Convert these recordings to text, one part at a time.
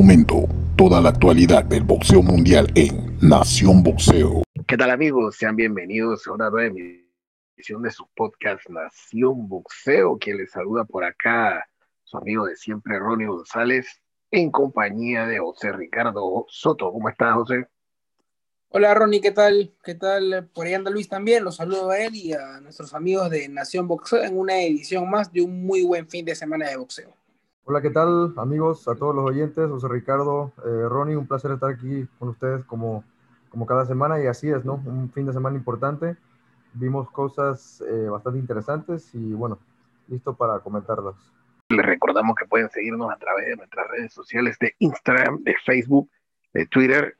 momento toda la actualidad del boxeo mundial en Nación Boxeo. ¿Qué tal amigos? Sean bienvenidos a una nueva emisión de su podcast Nación Boxeo. Quien les saluda por acá, su amigo de siempre, Ronnie González, en compañía de José Ricardo Soto. ¿Cómo estás, José? Hola Ronnie, ¿qué tal? ¿Qué tal? Por ahí anda Luis también. Los saludo a él y a nuestros amigos de Nación Boxeo en una edición más de un muy buen fin de semana de boxeo. Hola, ¿qué tal amigos? A todos los oyentes, José Ricardo, eh, Ronnie, un placer estar aquí con ustedes como, como cada semana y así es, ¿no? Un fin de semana importante. Vimos cosas eh, bastante interesantes y bueno, listo para comentarlas. Les recordamos que pueden seguirnos a través de nuestras redes sociales de Instagram, de Facebook, de Twitter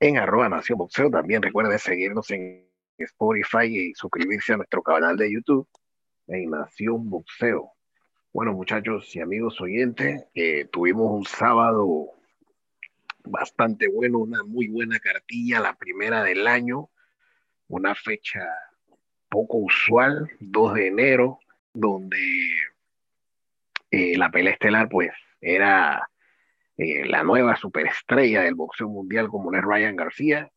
en arroba Nación Boxeo. También recuerden seguirnos en Spotify y suscribirse a nuestro canal de YouTube en Nación Boxeo. Bueno, muchachos y amigos oyentes, tuvimos un sábado bastante bueno, una muy buena cartilla, la primera del año, una fecha poco usual, 2 de enero, donde eh, la pelea estelar pues era eh, la nueva superestrella del boxeo mundial como es Ryan García,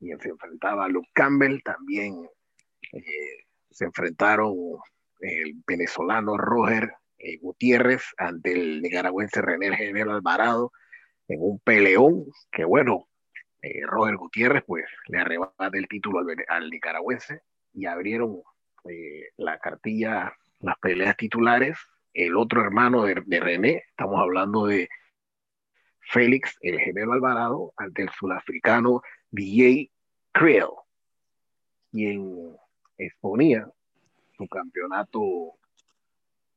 y se enfrentaba a Luke Campbell, también eh, se enfrentaron el venezolano Roger eh, Gutiérrez ante el nicaragüense René Gemelo Alvarado en un peleón que bueno, Roger Gutiérrez pues le arrebata el título al, nicaragüense y abrieron la cartilla, las peleas titulares, el otro hermano de, de René, estamos hablando de Félix el gemelo Alvarado ante el sudafricano DJ Creel, quien exponía su campeonato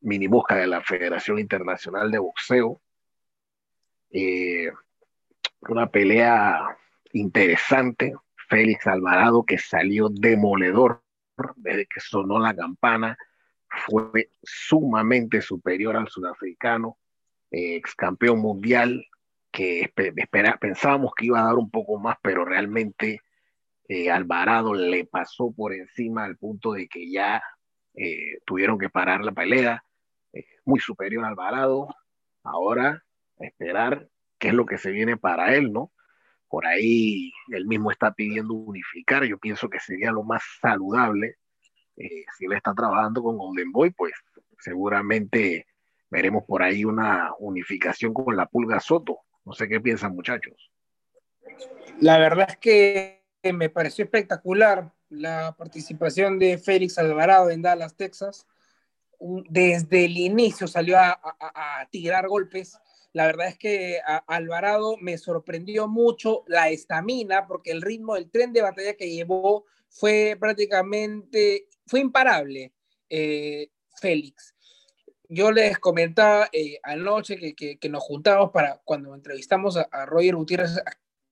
mini mosca de la Federación Internacional de Boxeo. Eh, una pelea interesante. Félix Alvarado que salió demoledor desde que sonó la campana, fue sumamente superior al sudafricano, ex campeón mundial, que pensábamos que iba a dar un poco más, pero realmente eh, Alvarado le pasó por encima al punto de que ya eh, tuvieron que parar la pelea. Eh, muy superior a Alvarado. Ahora, esperar qué es lo que se viene para él, ¿no? Por ahí él mismo está pidiendo unificar. Yo pienso que sería lo más saludable. si él está trabajando con Golden Boy, pues seguramente veremos por ahí una unificación con la Pulga Soto no sé qué piensan muchachos. La verdad es que me pareció espectacular la participación de Félix Alvarado en Dallas, Texas. Desde el inicio salió a, tirar golpes. La verdad es que Alvarado me sorprendió mucho la estamina, porque el ritmo del tren de batalla que llevó fue prácticamente, fue imparable, eh, Félix yo les comentaba eh, anoche que, que, nos juntamos para cuando entrevistamos a, Roger Gutiérrez,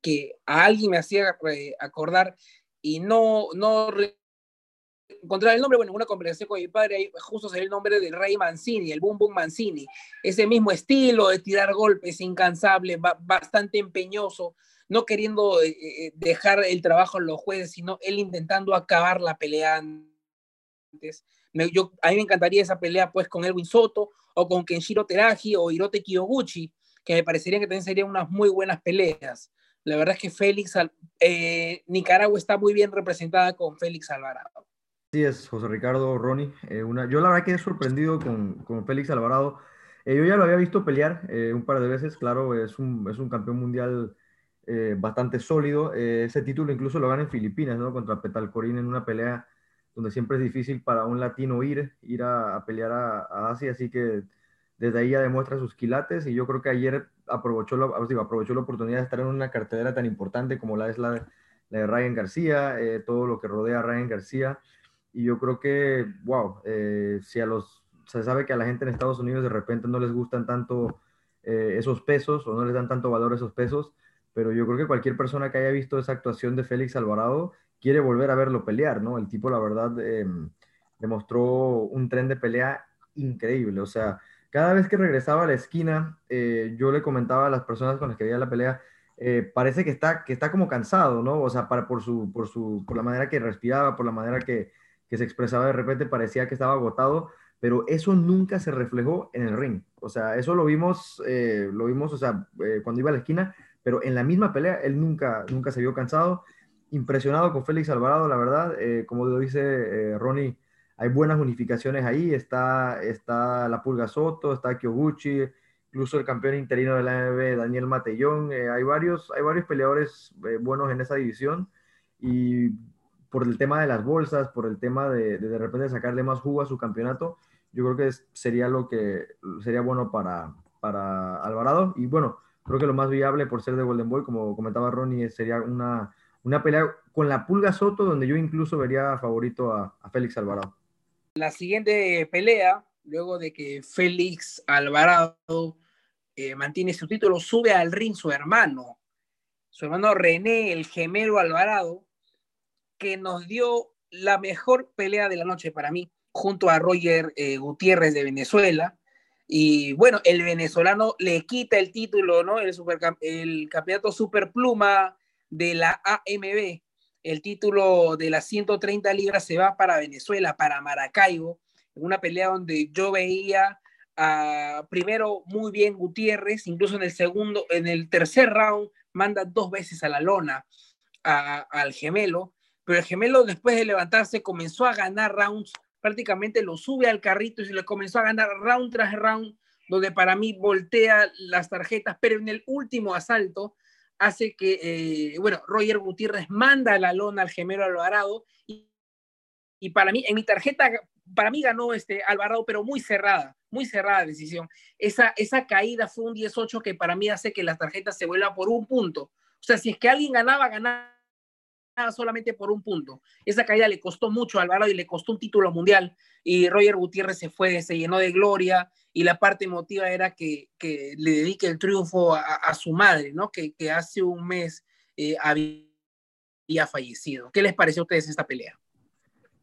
que a alguien me hacía eh, acordar y no, no encontrar el nombre, bueno, en una conversación con mi padre, ahí justo salió el nombre de Rey Mancini, el Boom Boom Mancini, ese mismo estilo de tirar golpes incansable, bastante empeñoso, no queriendo eh, dejar el trabajo a los jueces, sino él intentando acabar la pelea antes yo, a mí me encantaría esa pelea pues con Elwin Soto o con Kenshiro Teraji o Hirote Kiyoguchi, que me parecería que también serían unas muy buenas peleas. La verdad es que Félix, eh, Nicaragua está muy bien representada con Félix Alvarado. Sí es, José Ricardo, Ronnie. Eh, una, yo la verdad quedé sorprendido con, con Félix Alvarado. Eh, yo ya lo había visto pelear un par de veces, claro, es un, es un campeón mundial bastante sólido. ese título incluso lo gana en Filipinas, ¿no? Contra Petalcorín en una pelea donde siempre es difícil para un latino ir, ir a, pelear a, Asia, así que desde ahí ya demuestra sus quilates y yo creo que ayer aprovechó la, aprovechó la oportunidad de estar en una cartelera tan importante como la es la, de Ryan García, eh, todo lo que rodea a Ryan García y yo creo que, wow, eh, si a los, se sabe que a la gente en Estados Unidos de repente no les gustan tanto eh, esos pesos o no les dan tanto valor esos pesos, pero yo creo que cualquier persona que haya visto esa actuación de Félix Alvarado quiere volver a verlo pelear, ¿no? El tipo, la verdad, em, demostró un tren de pelea increíble. O sea, cada vez que regresaba a la esquina, eh, yo le comentaba a las personas con las que veía la pelea, eh, parece que está, que está como cansado, ¿no? O sea, para, por, su, por, su, por la manera que respiraba, por la manera que, que se expresaba de repente, parecía que estaba agotado, pero eso nunca se reflejó en el ring. O sea, eso lo vimos, eh, lo vimos, o sea, eh, cuando iba a la esquina, pero en la misma pelea él nunca, nunca se vio cansado. Impresionado con Félix Alvarado, la verdad. Eh, como lo dice Ronnie, hay buenas unificaciones ahí. Está, está la Pulga Soto, está Kyoguchi, incluso el campeón interino de la AMB, Daniel Matellón. hay, varios, hay varios peleadores buenos en esa división. Y por el tema de las bolsas, por el tema de de, repente sacarle más jugo a su campeonato, yo creo que sería lo que sería bueno para, para Alvarado. Y bueno, creo que lo más viable por ser de Golden Boy, como comentaba Ronnie, sería una, una pelea con la Pulga Soto, donde yo incluso vería favorito a, Félix Alvarado. La siguiente pelea, luego de que Félix Alvarado eh, mantiene su título, sube al ring su hermano, su hermano René, el gemelo Alvarado, que nos dio la mejor pelea de la noche para mí junto a Roger eh, Gutiérrez de Venezuela. Y bueno, el venezolano le quita el título, ¿no? El, el campeonato superpluma de la AMB. El título de las 130 libras se va para Venezuela, para Maracaibo, en una pelea donde yo veía a, primero muy bien Gutiérrez, incluso en el segundo, en el tercer round, manda dos veces a la lona al gemelo, pero el gemelo después de levantarse comenzó a ganar rounds prácticamente lo sube al carrito y se le comenzó a ganar round tras round, donde para mí voltea las tarjetas, pero en el último asalto hace que, eh, bueno, Roger Gutiérrez manda la lona al gemelo Alvarado y, y para mí, en mi tarjeta, para mí ganó este Alvarado, pero muy cerrada, muy cerrada decisión. Esa, esa caída fue un 18 que para mí hace que las tarjetas se vuelvan por un punto. O sea, si es que alguien ganaba, ganaba solamente por un punto. Esa caída le costó mucho a Alvarado y le costó un título mundial. Y Roger Gutiérrez se fue, se llenó de gloria y la parte emotiva era que, que le dedique el triunfo a, su madre, ¿no? Que, que, hace un mes eh, había fallecido. ¿Qué les pareció a ustedes esta pelea?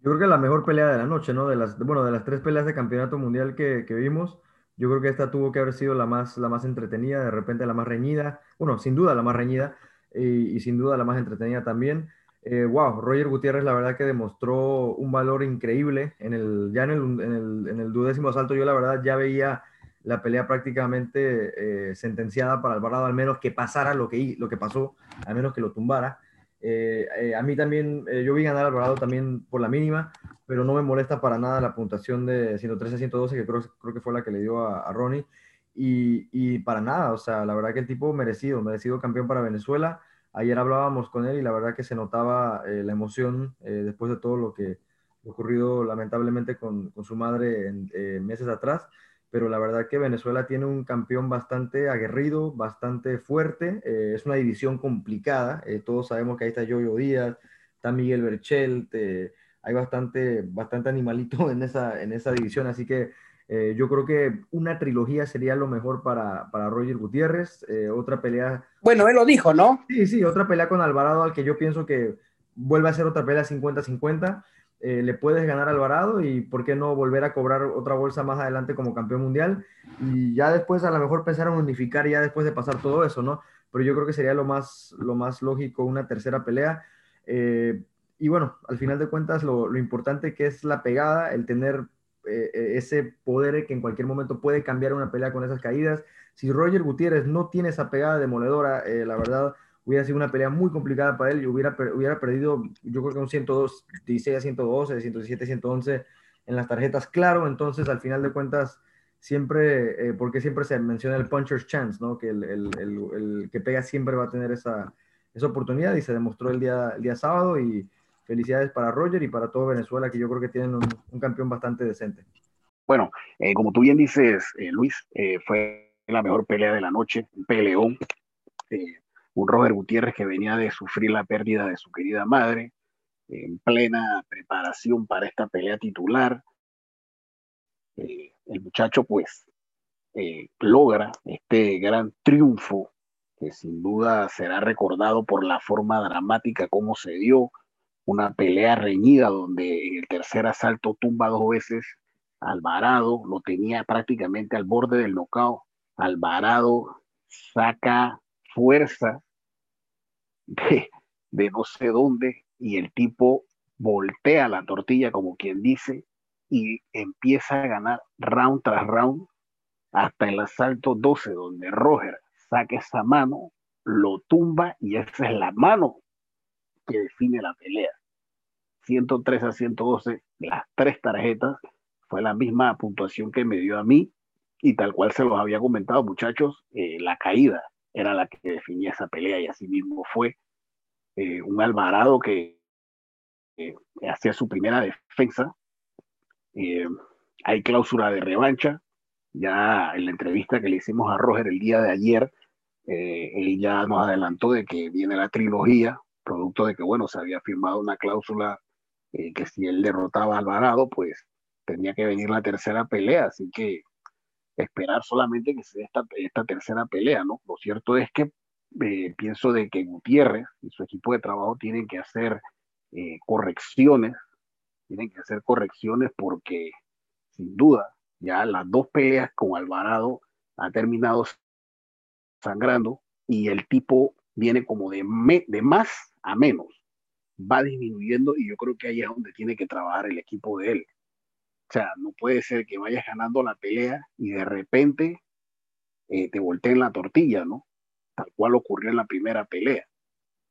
Yo creo que la mejor pelea de la noche, ¿no? De las, bueno, de las tres peleas de campeonato mundial que, que vimos, yo creo que esta tuvo que haber sido la más, la más entretenida, de repente la más reñida, bueno, sin duda la más reñida y, y sin duda la más entretenida también wow, eh, Roger Gutiérrez la verdad que demostró un valor increíble en el, ya en el, en el, en duodécimo asalto yo la verdad ya veía la pelea prácticamente eh, sentenciada para Alvarado, al menos que pasara lo que, lo que pasó, al menos que lo tumbara. Eh, a mí también, yo vi ganar a Alvarado también por la mínima, pero no me molesta para nada la puntuación de 113 a 112, que creo, creo que fue la que le dio a, a Ronnie. Y, y, para nada, o sea, la verdad que el tipo merecido, merecido campeón para Venezuela. Ayer hablábamos con él y la verdad que se notaba eh, la emoción eh, después de todo lo que ocurrido lamentablemente con, su madre eh, meses atrás, pero la verdad que Venezuela tiene un campeón bastante aguerrido, bastante fuerte, es una división complicada, todos sabemos que ahí está Yoyo Díaz, está Miguel Berchelt, hay bastante, bastante animalito en esa, en esa división, así que yo creo que una trilogía sería lo mejor para, para Roger Gutiérrez, otra pelea bueno, él lo dijo, ¿no? Sí, sí, otra pelea con Alvarado al que yo pienso que vuelve a ser otra pelea 50-50. Eh, le puedes ganar a Alvarado y por qué no volver a cobrar otra bolsa más adelante como campeón mundial y ya después a lo mejor pensar en unificar ya después de pasar todo eso, ¿no? Pero yo creo que sería lo más, lo más lógico una tercera pelea. Eh, y bueno, al final de cuentas lo, importante que es la pegada, el tener eh, ese poder que en cualquier momento puede cambiar una pelea con esas caídas, si Roger Gutiérrez no tiene esa pegada demoledora, eh, la verdad hubiera sido una pelea muy complicada para él y hubiera, hubiera perdido, yo creo que un 102, 16 a 112, 117 111 en las tarjetas, claro, entonces al final de cuentas siempre, eh, porque siempre se menciona el puncher's chance, ¿no? Que el, el, el, que pega siempre va a tener esa, esa oportunidad y se demostró el día, el día sábado y felicidades para Roger y para todo Venezuela, que yo creo que tienen un, campeón bastante decente. Bueno, eh, como tú bien dices, Luis, fue la mejor pelea de la noche, un peleón. Eh, un Robert Gutiérrez que venía de sufrir la pérdida de su querida madre, en plena preparación para esta pelea titular. Eh, el muchacho pues eh, logra este gran triunfo que sin duda será recordado por la forma dramática como se dio, una pelea reñida donde en el tercer asalto tumba dos veces Alvarado, lo tenía prácticamente al borde del knockout Alvarado saca fuerza de, no sé dónde y el tipo voltea la tortilla como quien dice y empieza a ganar round tras round hasta el asalto 12, donde Roger saca esa mano, lo tumba y esa es la mano que define la pelea. 103 a 112, las tres tarjetas, fue la misma puntuación que me dio a mí y tal cual se los había comentado, muchachos, eh, la caída era la que definía esa pelea y así mismo fue eh, un Alvarado que hacía su primera defensa. Eh, hay cláusula de revancha. Ya en la entrevista que le hicimos a Roger el día de ayer, él ya nos adelantó de que viene la trilogía, producto de que, bueno, se había firmado una cláusula que si él derrotaba a Alvarado, pues tenía que venir la tercera pelea. Así que esperar solamente que sea esta, esta tercera pelea, ¿no? Lo cierto es que eh, pienso de que Gutiérrez y su equipo de trabajo tienen que hacer eh, correcciones, tienen que hacer correcciones porque sin duda ya las dos peleas con Alvarado han terminado sangrando y el tipo viene como de más a menos, va disminuyendo y yo creo que ahí es donde tiene que trabajar el equipo de él. O sea, no puede ser que vayas ganando la pelea y de repente eh, te volteen la tortilla, ¿no? Tal cual ocurrió en la primera pelea.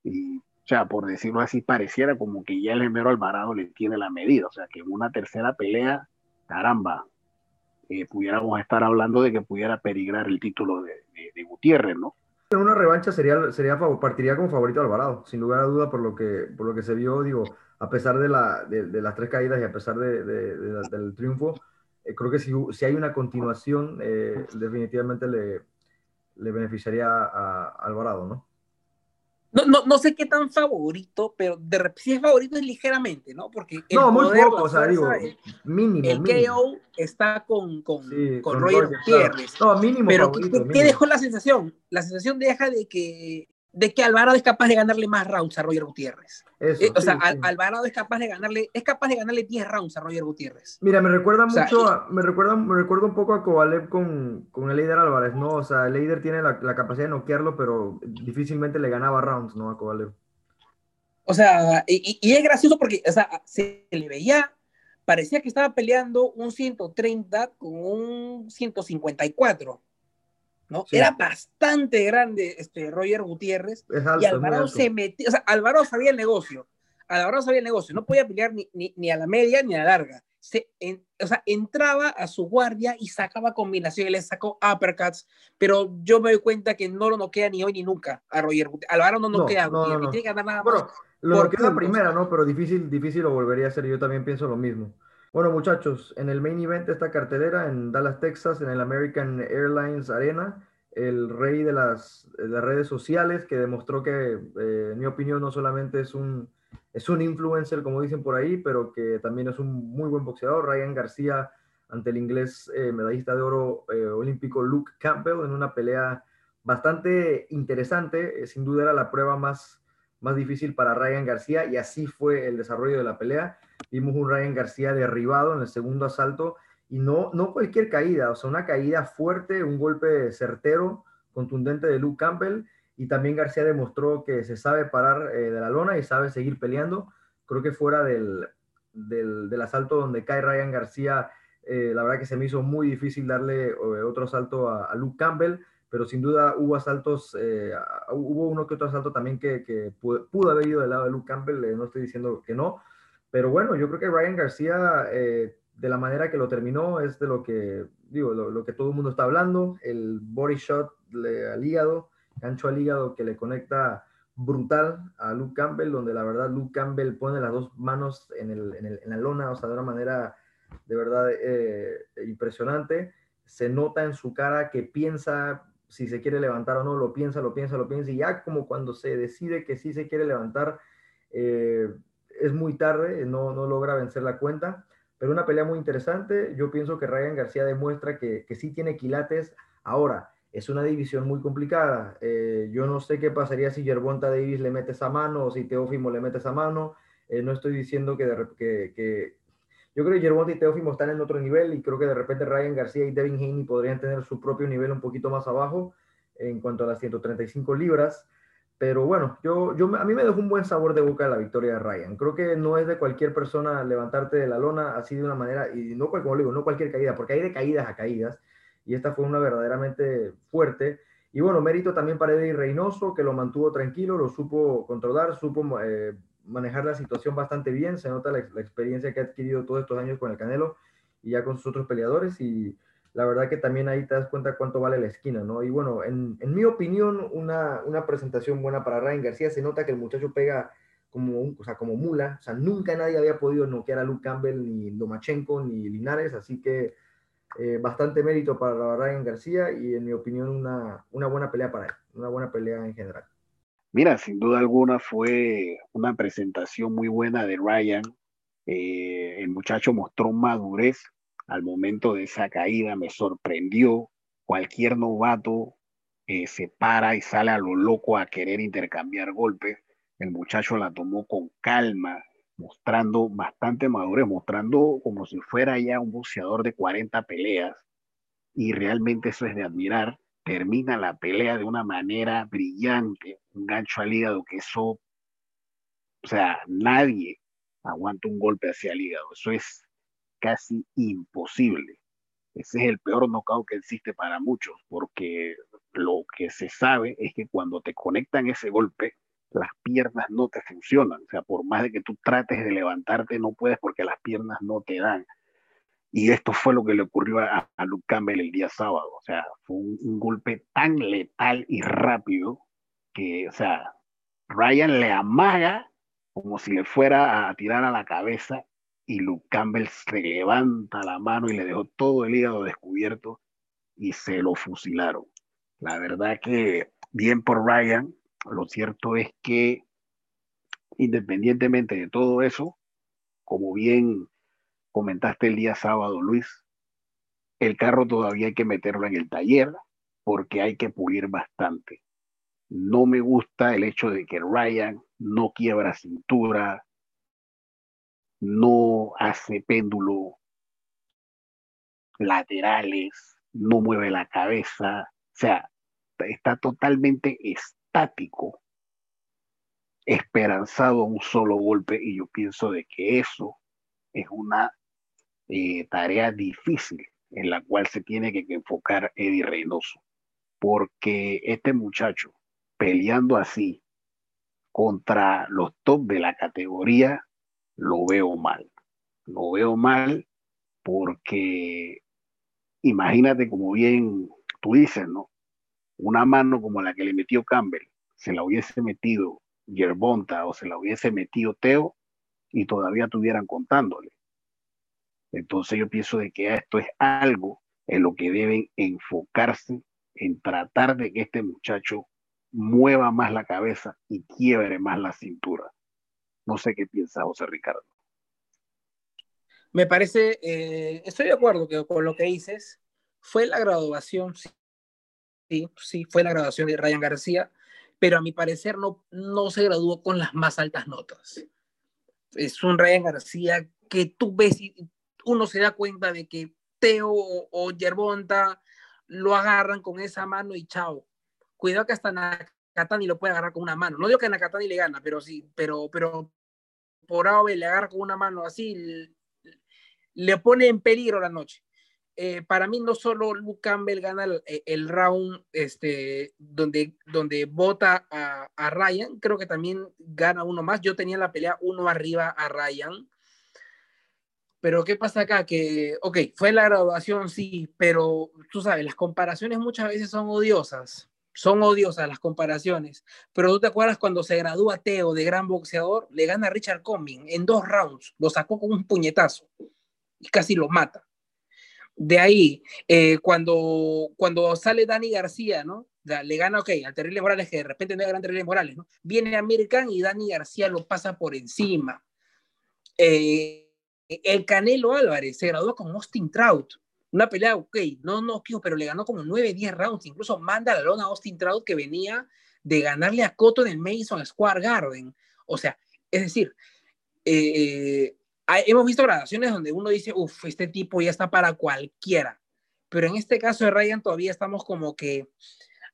Y, o sea, por decirlo así, pareciera como que ya el Gemero Alvarado le tiene la medida. O sea, que en una tercera pelea, caramba, eh, pudiéramos estar hablando de que pudiera peligrar el título de, de, Gutiérrez, ¿no? En una revancha sería, sería, partiría como favorito Alvarado, sin lugar a duda, por lo que, por lo que se vio, digo, a pesar de, la, de, las tres caídas y a pesar de, del triunfo, eh, creo que si, si, hay una continuación, eh, definitivamente le, le beneficiaría a, Alvarado, ¿no? No, no, no, sé qué tan favorito, pero de repente si es favorito es ligeramente, ¿no? Porque el no, muy poco, o sea, digo, mínimo. El KO está con, con, con, Roger Gutiérrez. No, mínimo. Pero ¿qué, dejó la sensación? La sensación deja de que de que Alvarado es capaz de ganarle más rounds a Roger Gutiérrez. Eh, o sea, Alvarado es capaz de ganarle, es capaz de ganarle 10 rounds a Roger Gutiérrez. Mira, me recuerda mucho, me recuerda, me recuerda un poco a Kovalev con, con el líder Álvarez, ¿no? O sea, el líder tiene la, la, capacidad de noquearlo, pero difícilmente le ganaba rounds, ¿no? A Kovalev. O sea, y, y, es gracioso porque, o sea, se le veía, parecía que estaba peleando un 130 con un 154. ¿No? Era bastante grande este Roger Gutiérrez y Alvarado se metió, o sea, Alvarado sabía el negocio, Alvarado sabía el negocio, no podía pelear ni, ni, a la media ni a la larga. Se, o sea, entraba a su guardia y sacaba combinaciones, le sacó uppercuts, pero yo me doy cuenta que no lo noquea ni hoy ni nunca a Roger Gutiérrez. Alvarado no noquea no, no, tiene que ganar nada bueno, Lo noquea la primera, ¿no? Pero difícil, difícil lo volvería a hacer, yo también pienso lo mismo. Bueno, muchachos, en el main event de esta cartelera en Dallas, Texas, en el American Airlines Arena, el rey de las, redes sociales que demostró que, eh, en mi opinión, no solamente es un, es un influencer, como dicen por ahí, pero que también es un muy buen boxeador. Ryan García ante el inglés eh, medallista de oro eh, olímpico Luke Campbell en una pelea bastante interesante. sin duda era la prueba más, más difícil para Ryan García y así fue el desarrollo de la pelea. Vimos un Ryan García derribado en el segundo asalto y no, no cualquier caída, o sea, una caída fuerte, un golpe certero, contundente de Luke Campbell y también García demostró que se sabe parar eh, de la lona y sabe seguir peleando. Creo que fuera del, del, asalto donde cae Ryan García, eh, la verdad que se me hizo muy difícil darle eh, otro asalto a, Luke Campbell, pero sin duda hubo asaltos, hubo uno que otro asalto también que, que pudo, haber ido del lado de Luke Campbell, no estoy diciendo que no, pero bueno, yo creo que Ryan García, de la manera que lo terminó, es de lo que, digo, lo, que todo el mundo está hablando, el body shot al hígado, gancho al hígado que le conecta brutal a Luke Campbell, donde la verdad Luke Campbell pone las dos manos en, el, en, el, en la lona, o sea, de una manera de verdad eh, impresionante. Se nota en su cara que piensa si se quiere levantar o no, lo piensa, lo piensa, lo piensa, y ya como cuando se decide que sí se quiere levantar, eh, es muy tarde, no, no logra vencer la cuenta pero una pelea muy interesante. Yo pienso que Ryan García demuestra que, que sí tiene quilates. Ahora, es una división muy complicada. Eh, yo no sé qué pasaría si Yerbonta Davis le mete esa mano o si Teófimo le mete esa mano. Eh, no estoy diciendo que, que, que, Yo creo que Yerbonta y Teófimo están en otro nivel y creo que de repente Ryan García y Devin Haney podrían tener su propio nivel un poquito más abajo en cuanto a las 135 libras. Pero bueno, yo, yo, a mí me dejó un buen sabor de boca la victoria de Ryan. Creo que no es de cualquier persona levantarte de la lona así de una manera, y no, como digo, cualquier caída, porque hay de caídas a caídas, y esta fue una verdaderamente fuerte. Y bueno, mérito también para Eddie Reynoso, que lo mantuvo tranquilo, lo supo controlar, supo eh, manejar la situación bastante bien. Se nota la, experiencia que ha adquirido todos estos años con el Canelo y ya con sus otros peleadores. Y la verdad que también ahí te das cuenta cuánto vale la esquina, ¿no? Y bueno, en, mi opinión, una, una, presentación buena para Ryan García. Se nota que el muchacho pega como, un, o sea, como mula. O sea, nunca nadie había podido noquear a Luke Campbell, ni Lomachenko, ni Linares. Así que eh, bastante mérito para Ryan García y en mi opinión una, una buena pelea para él, una buena pelea en general. Mira, sin duda alguna fue una presentación muy buena de Ryan. Eh, el muchacho mostró madurez al momento de esa caída, me sorprendió. Cualquier novato eh, se para y sale a lo loco a querer intercambiar golpes. El muchacho la tomó con calma, mostrando bastante madurez, mostrando como si fuera ya un boxeador de 40 peleas. Y realmente eso es de admirar. Termina la pelea de una manera brillante, un gancho al hígado que eso, o sea, nadie aguanta un golpe hacia el hígado. Eso es casi imposible. Ese es el peor knockout que existe para muchos, porque lo que se sabe es que cuando te conectan ese golpe, las piernas no te funcionan. O sea, por más de que tú trates de levantarte, no puedes porque las piernas no te dan. Y esto fue lo que le ocurrió a, Luke Campbell el día sábado. O sea, fue un, golpe tan letal y rápido que, o sea, Ryan le amaga como si le fuera a tirar a la cabeza y Luke Campbell se levanta la mano y le dejó todo el hígado descubierto y se lo fusilaron. La verdad que bien por Ryan, lo cierto es que independientemente de todo eso, como bien comentaste el día sábado, Luis, el carro todavía hay que meterlo en el taller porque hay que pulir bastante. No me gusta el hecho de que Ryan no quiebra cintura, no hace péndulo laterales, no mueve la cabeza, o sea, está totalmente estático, esperanzado a un solo golpe y yo pienso de que eso es una eh, tarea difícil en la cual se tiene que enfocar Eddie Reynoso, porque este muchacho peleando así contra los top de la categoría, lo veo mal. Lo veo mal porque imagínate como bien tú dices, ¿no? una mano como la que le metió Campbell, se la hubiese metido Yerbonta o se la hubiese metido Teo y todavía estuvieran contándole. Entonces yo pienso de que esto es algo en lo que deben enfocarse en tratar de que este muchacho mueva más la cabeza y quiebre más la cintura. No sé qué piensa José Ricardo. Me parece, eh, estoy de acuerdo que, con lo que dices. Fue la graduación, sí, sí, fue la graduación de Ryan García, pero a mi parecer no, no se graduó con las más altas notas. Es un Ryan García que tú ves y uno se da cuenta de que Teo o, Yerbonta lo agarran con esa mano y chao. Cuidado que hasta Nakatani lo puede agarrar con una mano. No digo que Nakatani le gana, pero sí, pero, pero por AOB le agarra con una mano así, le pone en peligro la noche. Eh, para mí no solo Luke Campbell gana el, eh, round este, donde, donde vota a, a, Ryan, creo que también gana uno más. Yo tenía la pelea uno arriba a Ryan. Pero ¿qué pasa acá? Que, ok, fue la graduación, sí, pero tú sabes, las comparaciones muchas veces son odiosas. Son odiosas las comparaciones. Pero tú te acuerdas cuando se gradúa Teo de gran boxeador, le gana a Richard Cumming en dos rounds, lo sacó con un puñetazo y casi lo mata de ahí, eh, cuando, cuando sale Dani García, ¿no? le gana, ok, al Terrible Morales, que de repente no es gran Terrible Morales, ¿no? Viene American y Dani García lo pasa por encima. Eh, el Canelo Álvarez se graduó con Austin Trout. Una pelea, ok, no no, pero le ganó como 9, 10 rounds. Incluso manda la lona a Austin Trout que venía de ganarle a Cotto en el Mason Square Garden. O sea, es decir, eh, hemos visto grabaciones donde uno dice, uff, este tipo ya está para cualquiera. Pero en este caso de Ryan todavía estamos como que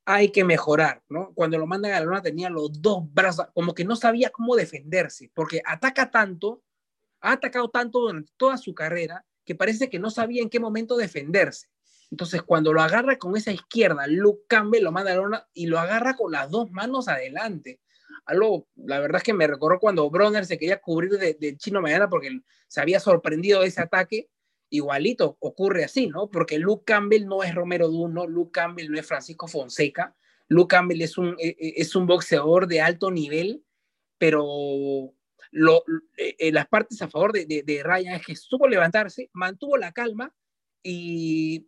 hay que mejorar, ¿no? Cuando lo mandan a la lona tenía los dos brazos, como que no sabía cómo defenderse, porque ataca tanto, ha atacado tanto durante toda su carrera, que parece que no sabía en qué momento defenderse. Entonces, cuando lo agarra con esa izquierda, Luke Campbell lo manda a lona y lo agarra con las dos manos adelante. Algo, la verdad es que me recordó cuando Bronner se quería cubrir de, de Chino Mañana porque se había sorprendido de ese ataque igualito ocurre así, ¿no? Porque Luke Campbell no es Romero Duno, Luke Campbell no es Francisco Fonseca, Luke Campbell es un, e, e, es un boxeador de alto nivel, pero lo, eh, las partes a favor de, de, Ryan es que supo levantarse, mantuvo la calma y,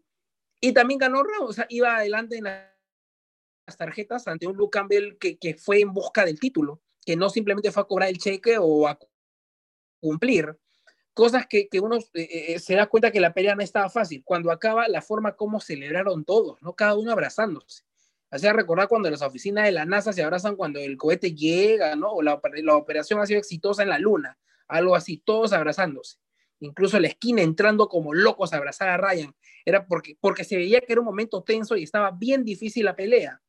y también ganó, o sea, iba adelante en las tarjetas ante un Luke Campbell que, que fue en busca del título, que no simplemente fue a cobrar el cheque o a cumplir, cosas que, que uno eh, eh, se da cuenta que la pelea no estaba fácil. Cuando acaba, la forma como celebraron todos, ¿no? Cada uno abrazándose. Hacía recordar cuando las oficinas de la NASA se abrazan cuando el cohete llega, ¿no? O la, operación ha sido exitosa en la Luna, algo así, todos abrazándose. Incluso la esquina entrando como locos a abrazar a Ryan. Era porque, porque se veía que era un momento tenso y estaba bien difícil la pelea.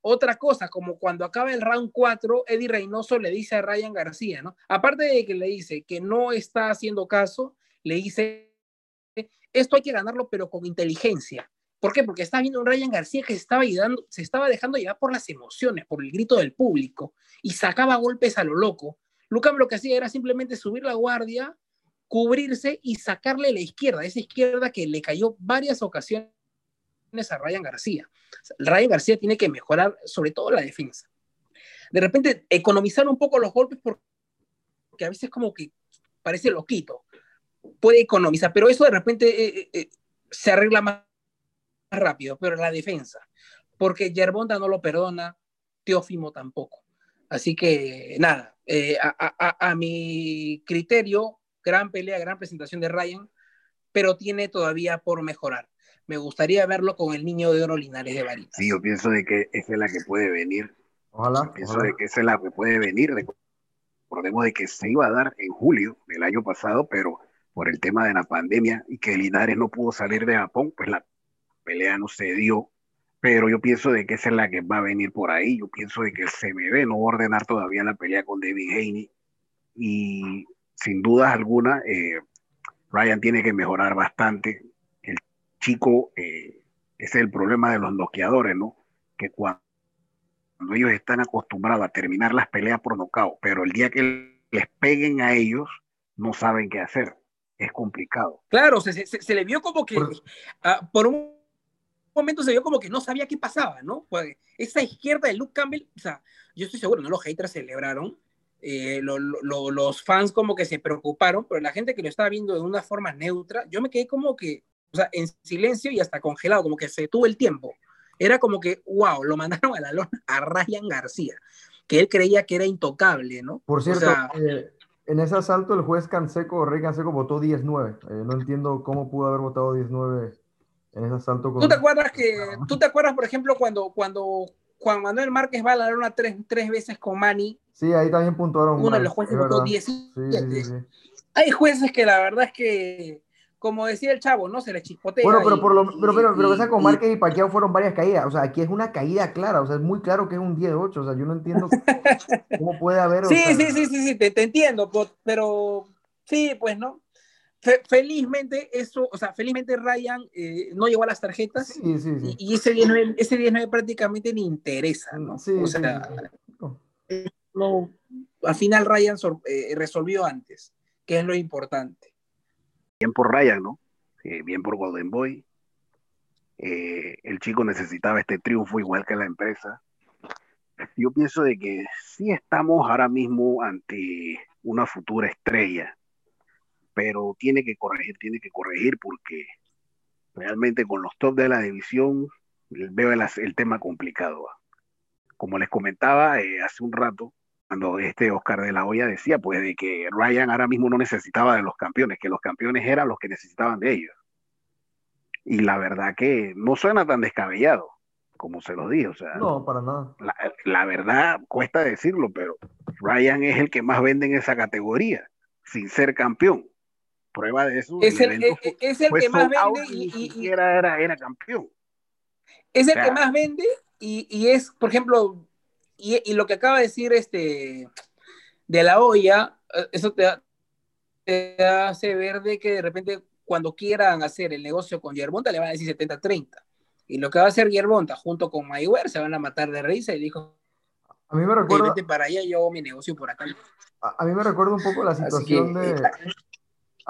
Otra cosa, como cuando acaba el round 4, Eddie Reynoso le dice a Ryan García, ¿no? Aparte de que le dice que no está haciendo caso, le dice, esto hay que ganarlo, pero con inteligencia. ¿Por qué? Porque está viendo un Ryan García que se estaba, ayudando, se estaba dejando llevar por las emociones, por el grito del público, y sacaba golpes a lo loco. Lucas lo que hacía era simplemente subir la guardia, cubrirse y sacarle la izquierda, esa izquierda que le cayó varias ocasiones a Ryan García. Ryan García tiene que mejorar sobre todo la defensa. De repente, economizar un poco los golpes porque a veces como que parece loquito. Puede economizar, pero eso de repente eh, eh, eh, se arregla más, rápido, pero la defensa, porque Yerbonda no lo perdona, Teófimo tampoco. Así que nada, a, a mi criterio, gran pelea, gran presentación de Ryan, pero tiene todavía por mejorar me gustaría verlo con el niño de oro Linares de Barinas. Sí, yo pienso de que esa es la que puede venir. Ojalá. pienso de que esa es la que puede venir. Recordemos de que se iba a dar en julio del año pasado, pero por el tema de la pandemia y que Linares no pudo salir de Japón, pues la pelea no se dio. Pero yo pienso de que esa es la que va a venir por ahí. Yo pienso de que el CMB no va a ordenar todavía la pelea con David Haney. Y sin duda alguna, eh, Ryan tiene que mejorar bastante chico, eh, ese es el problema de los noqueadores, ¿no? Que cuando, ellos están acostumbrados a terminar las peleas por nocaut, pero el día que les peguen a ellos, no saben qué hacer. Es complicado. Claro, se, se, le vio como que por, ah, por un momento se vio como que no sabía qué pasaba, ¿no? Pues esa izquierda de Luke Campbell, o sea, yo estoy seguro, ¿no? Los haters celebraron, eh, los fans como que se preocuparon, pero la gente que lo estaba viendo de una forma neutra, yo me quedé como que, o sea, en silencio y hasta congelado, como que se tuvo el tiempo. Era como que, wow, lo mandaron a la lona a Ryan García, que él creía que era intocable, ¿no? Por cierto, eh, en ese asalto el juez Canseco, Rey Canseco, votó 10-9. Eh, no entiendo cómo pudo haber votado 19 en ese asalto. ¿Tú te acuerdas que, tú te acuerdas, por ejemplo, cuando, cuando Juan Manuel Márquez va a la lona tres, tres veces con Manny? Sí, ahí también puntuaron. Uno de los jueces votó 17. Hay jueces que la verdad es que como decía el chavo, ¿no? Se le chispotea. Bueno, pero, por lo, pero, pero, pero esa con Márquez y Paquiao fueron varias caídas. O sea, aquí es una caída clara. O sea, es muy claro que es un 10 de 8. O sea, yo no entiendo cómo puede haber. Sí, sí, sí, sí, sí, te, te entiendo. Pero sí, pues, ¿no? Felizmente eso, o sea, felizmente Ryan eh, no llegó a las tarjetas sí, sí, sí. y, ese 19, ese 19 prácticamente ni interesa, ¿no? Sí, o sea, no, al final Ryan eh, resolvió antes, que es lo importante bien por Ryan, ¿no? Eh, bien por Golden Boy. Eh, el chico necesitaba este triunfo igual que la empresa. Yo pienso de que sí estamos ahora mismo ante una futura estrella, pero tiene que corregir, tiene que corregir porque realmente con los top de la división veo el, tema complicado. Como les comentaba eh, hace un rato, cuando este Oscar de la Hoya decía, pues, de que Ryan ahora mismo no necesitaba de los campeones, que los campeones eran los que necesitaban de ellos. Y la verdad que no suena tan descabellado, como se lo dije, o sea. No, para nada. La, verdad cuesta decirlo, pero Ryan es el que más vende en esa categoría, sin ser campeón. Prueba de eso. Es el, es, el que más vende y, ni siquiera era, era campeón. Es el que más vende y, es, por ejemplo, y, lo que acaba de decir este de la olla, eh, eso te, te hace ver de que de repente cuando quieran hacer el negocio con Yerbonta le van a decir 70-30. Y lo que va a hacer Yerbonta junto con Mayweather se van a matar de risa y dijo, a mí me recuerda... para allá, yo hago mi negocio por acá. A, mí me recuerda un poco la situación de...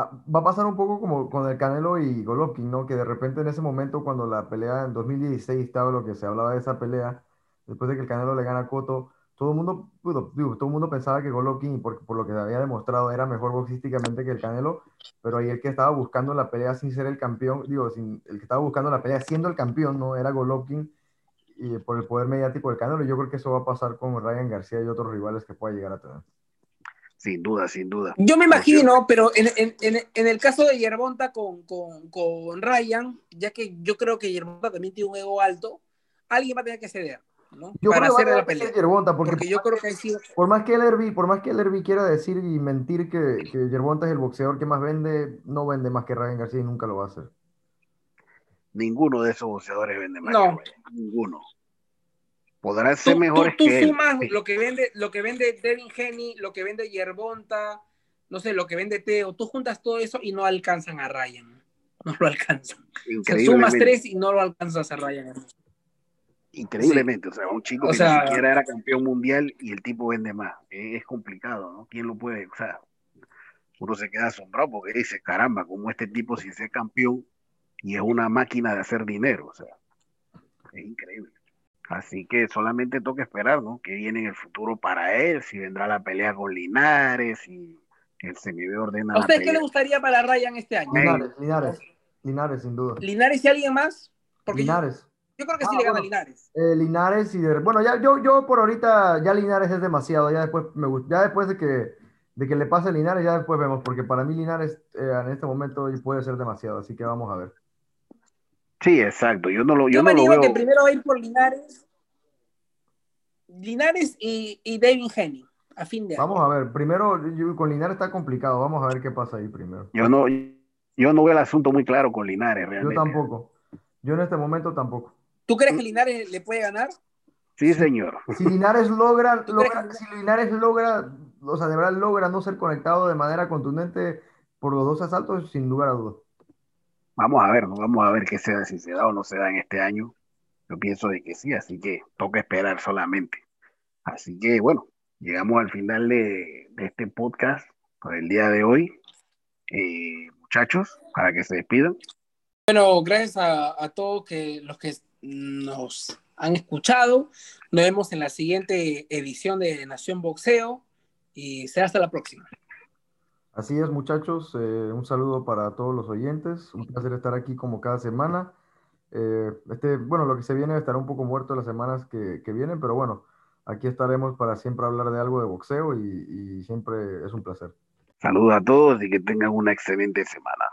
Ah, va a pasar un poco como con el Canelo y Golovkin, ¿no? Que de repente en ese momento, cuando la pelea en 2016 estaba lo que se hablaba de esa pelea, después de que el Canelo le gana a Cotto, todo el mundo, todo el mundo pensaba que Golovkin, por, por lo que había demostrado, era mejor boxísticamente que el Canelo, pero ahí el que estaba buscando la pelea sin ser el campeón, digo, sin, el que estaba buscando la pelea siendo el campeón, no era Golovkin, y por el poder mediático del Canelo, yo creo que eso va a pasar con Ryan García y otros rivales que pueda llegar a tener. Sin duda, sin duda. Yo me imagino, pero en, en, en, el caso de Yerbonta con, con, con, Ryan, ya que yo creo que Yerbonta también tiene un ego alto, alguien va a tener que ceder. Yo para hacer la pelea. Yerbonta porque, yo creo que sido... por más que el Herbie, por más que el Herbie quiera decir y mentir que, que Yerbonta es el boxeador que más vende, no vende más que Ryan García y nunca lo va a hacer. Ninguno de esos boxeadores vende más. No. ninguno. Podrán ser mejores tú, tú sumas lo que vende, lo que vende Devin Henny, lo que vende Yerbonta, no sé, lo que vende Teo, tú juntas todo eso y no alcanzan a Ryan. No lo alcanzan. Sumas tres y no lo alcanzas a Ryan increíblemente. O sea, un chico que ni siquiera era campeón mundial y el tipo vende más. Es, complicado, ¿no? ¿Quién lo puede? O sea, uno se queda asombrado porque dice, caramba, como este tipo sin ser campeón y es una máquina de hacer dinero. O sea, es increíble. Así que solamente toca esperar, ¿no? Que viene en el futuro para él, si vendrá la pelea con Linares, y el ve ordena. ¿A usted qué le gustaría para Ryan este año? Linares, Linares, Linares, sin duda. ¿Linares y alguien más? Porque Linares. Yo creo que sí ah, le gana Linares. Eh, Linares y de, bueno, ya yo, yo por ahorita ya Linares es demasiado, ya después me ya después de que de que le pase Linares ya después vemos, porque para mí Linares eh, en este momento puede ser demasiado, así que vamos a ver. Sí, exacto. Yo no lo, yo, yo me digo que primero va a ir por Linares, Linares y, y David Henny. A fin de Vamos a ver, primero con Linares está complicado, vamos a ver qué pasa ahí primero. Yo no, yo no veo el asunto muy claro con Linares, realmente. Yo tampoco. Yo en este momento tampoco. ¿Tú crees que Linares le puede ganar? Sí, señor. Si Linares logra, si Linares logra, o sea, de verdad logra no ser conectado de manera contundente por los dos asaltos, sin lugar a dudas. Vamos a ver, ¿no? vamos a ver qué se da, si se da o no se da en este año. Yo pienso de que sí, así que toca esperar solamente. Así que bueno, llegamos al final de, este podcast por el día de hoy. Eh, muchachos, para que se despidan. Bueno, gracias a, todos que, los que nos han escuchado. Nos vemos en la siguiente edición de Nación Boxeo y será hasta la próxima. Así es, muchachos. Eh, un saludo para todos los oyentes. Un placer estar aquí como cada semana. Eh, este, bueno, lo que se viene estará un poco muerto las semanas que, vienen, pero bueno, aquí estaremos para siempre hablar de algo de boxeo y, y siempre es un placer. Saludos a todos y que tengan una excelente semana.